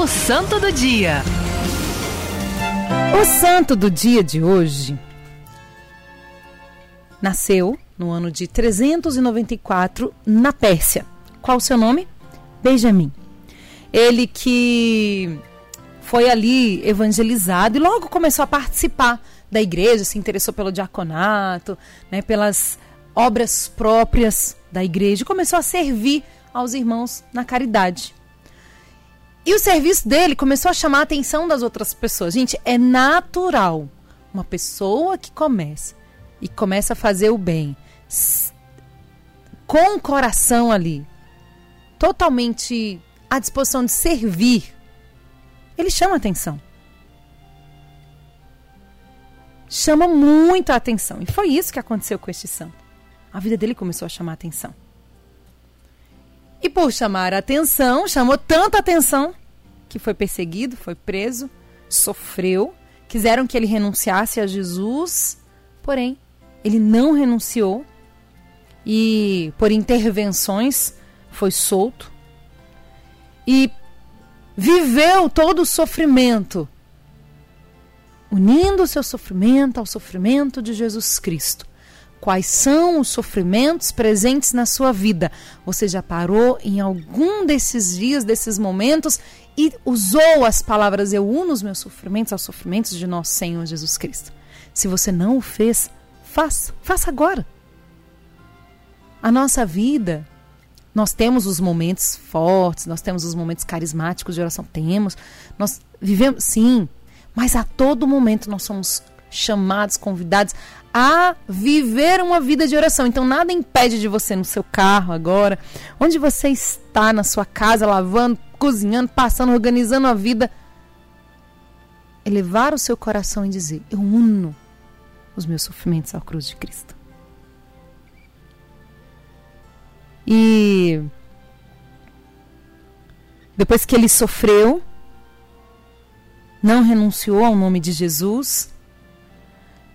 O Santo do Dia. O santo do dia de hoje nasceu no ano de 394 na Pérsia. Qual o seu nome? Benjamim. Ele que foi ali evangelizado e logo começou a participar da igreja, se interessou pelo diaconato, né, pelas obras próprias da igreja e começou a servir aos irmãos na caridade. E o serviço dele começou a chamar a atenção das outras pessoas. Gente, é natural uma pessoa que começa e começa a fazer o bem com o coração ali, totalmente à disposição de servir, ele chama atenção. Chama muito a atenção. E foi isso que aconteceu com este santo. A vida dele começou a chamar atenção. E por chamar a atenção, chamou tanta atenção que foi perseguido, foi preso, sofreu, quiseram que ele renunciasse a Jesus, porém, ele não renunciou. E por intervenções foi solto. E viveu todo o sofrimento, unindo o seu sofrimento ao sofrimento de Jesus Cristo. Quais são os sofrimentos presentes na sua vida? Você já parou em algum desses dias, desses momentos e usou as palavras Eu uno os meus sofrimentos aos sofrimentos de nosso Senhor Jesus Cristo? Se você não o fez, faça, faça agora. A nossa vida, nós temos os momentos fortes, nós temos os momentos carismáticos de oração, temos. Nós vivemos, sim, mas a todo momento nós somos chamados, convidados a viver uma vida de oração. Então nada impede de você no seu carro agora, onde você está na sua casa, lavando, cozinhando, passando, organizando a vida, elevar o seu coração e dizer: Eu uno os meus sofrimentos à cruz de Cristo. E depois que ele sofreu, não renunciou ao nome de Jesus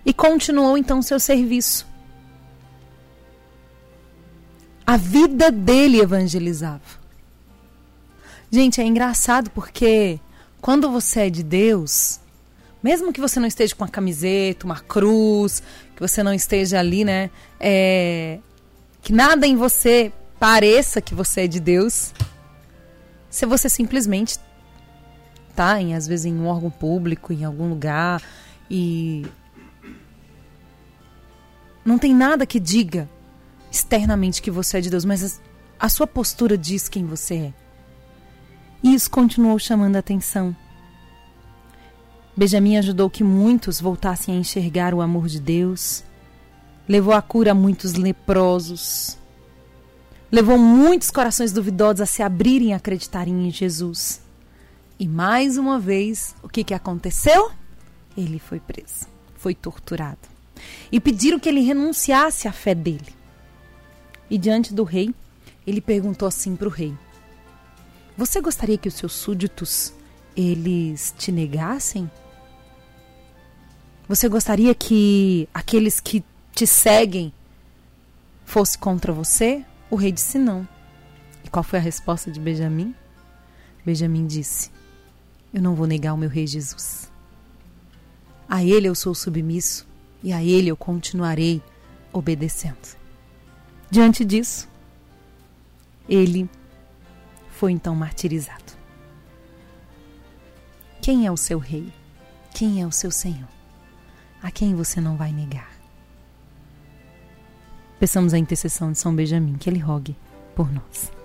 e continuou então seu serviço. A vida dele evangelizava. Gente, é engraçado porque quando você é de Deus, mesmo que você não esteja com uma camiseta, uma cruz, que você não esteja ali, né? É, que nada em você pareça que você é de Deus, se você simplesmente tá em às vezes em um órgão público, em algum lugar e não tem nada que diga externamente que você é de Deus, mas a sua postura diz quem você é. E isso continuou chamando a atenção. Benjamin ajudou que muitos voltassem a enxergar o amor de Deus, levou a cura a muitos leprosos, levou muitos corações duvidosos a se abrirem e acreditarem em Jesus. E mais uma vez, o que, que aconteceu? Ele foi preso, foi torturado. E pediram que ele renunciasse à fé dele. E diante do rei, ele perguntou assim para o rei: Você gostaria que os seus súditos eles te negassem? Você gostaria que aqueles que te seguem fosse contra você? O rei disse não. E qual foi a resposta de Benjamim? Benjamim disse: Eu não vou negar o meu rei Jesus. A ele eu sou submisso e a ele eu continuarei obedecendo. Diante disso, ele foi então martirizado. Quem é o seu rei? Quem é o seu Senhor? A quem você não vai negar? Peçamos a intercessão de São Benjamim que ele rogue por nós.